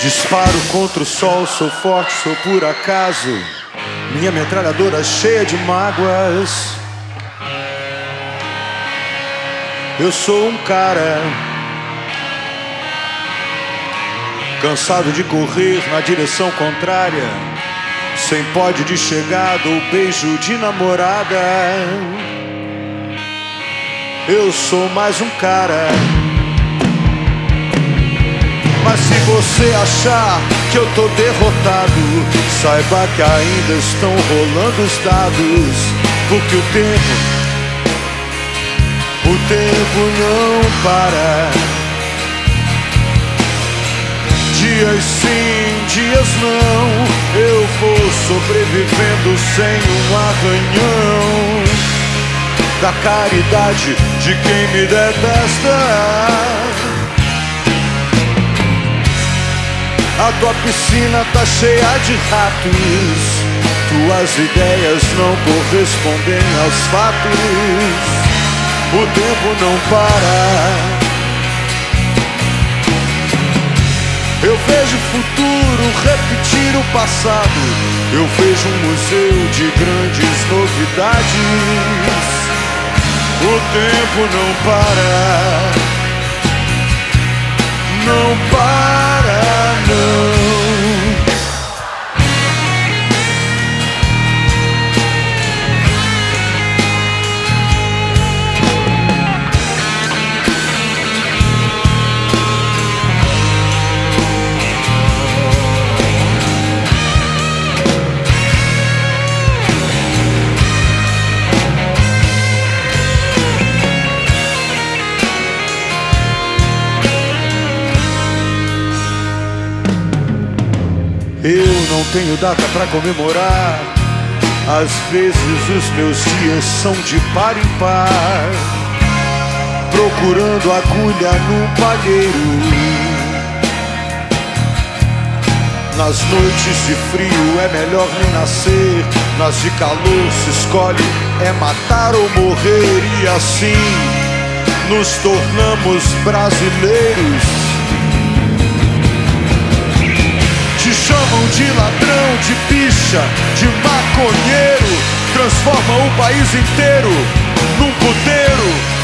Disparo contra o sol, sou forte, sou por acaso. Minha metralhadora cheia de mágoas. Eu sou um cara cansado de correr na direção contrária, sem pódio de chegada ou beijo de namorada. Eu sou mais um cara. Mas se você achar que eu tô derrotado, saiba que ainda estão rolando os dados, porque o tempo, o tempo não para. Dias sim, dias não, eu vou sobrevivendo sem um arranhão da caridade de quem me detesta. A tua piscina tá cheia de ratos. Tuas ideias não correspondem aos fatos. O tempo não para. Eu vejo o futuro repetir o passado. Eu vejo um museu de grandes novidades. O tempo não para. Não para, Eu não tenho data pra comemorar. Às vezes os meus dias são de par em par, procurando agulha no palheiro. Nas noites de frio é melhor nem nascer, nas de calor se escolhe é matar ou morrer e assim nos tornamos brasileiros. Chamam de ladrão, de bicha, de maconheiro. Transforma o país inteiro num puteiro.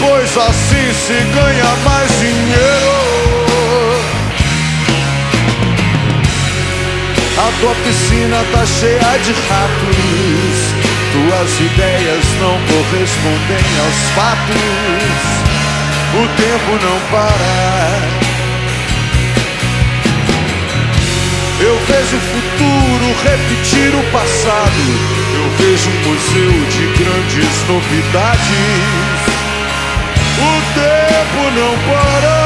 Pois assim se ganha mais dinheiro. A tua piscina tá cheia de ratos. Tuas ideias não correspondem aos fatos. O tempo não para. Vejo o futuro repetir o passado. Eu vejo um museu de grandes novidades. O tempo não pode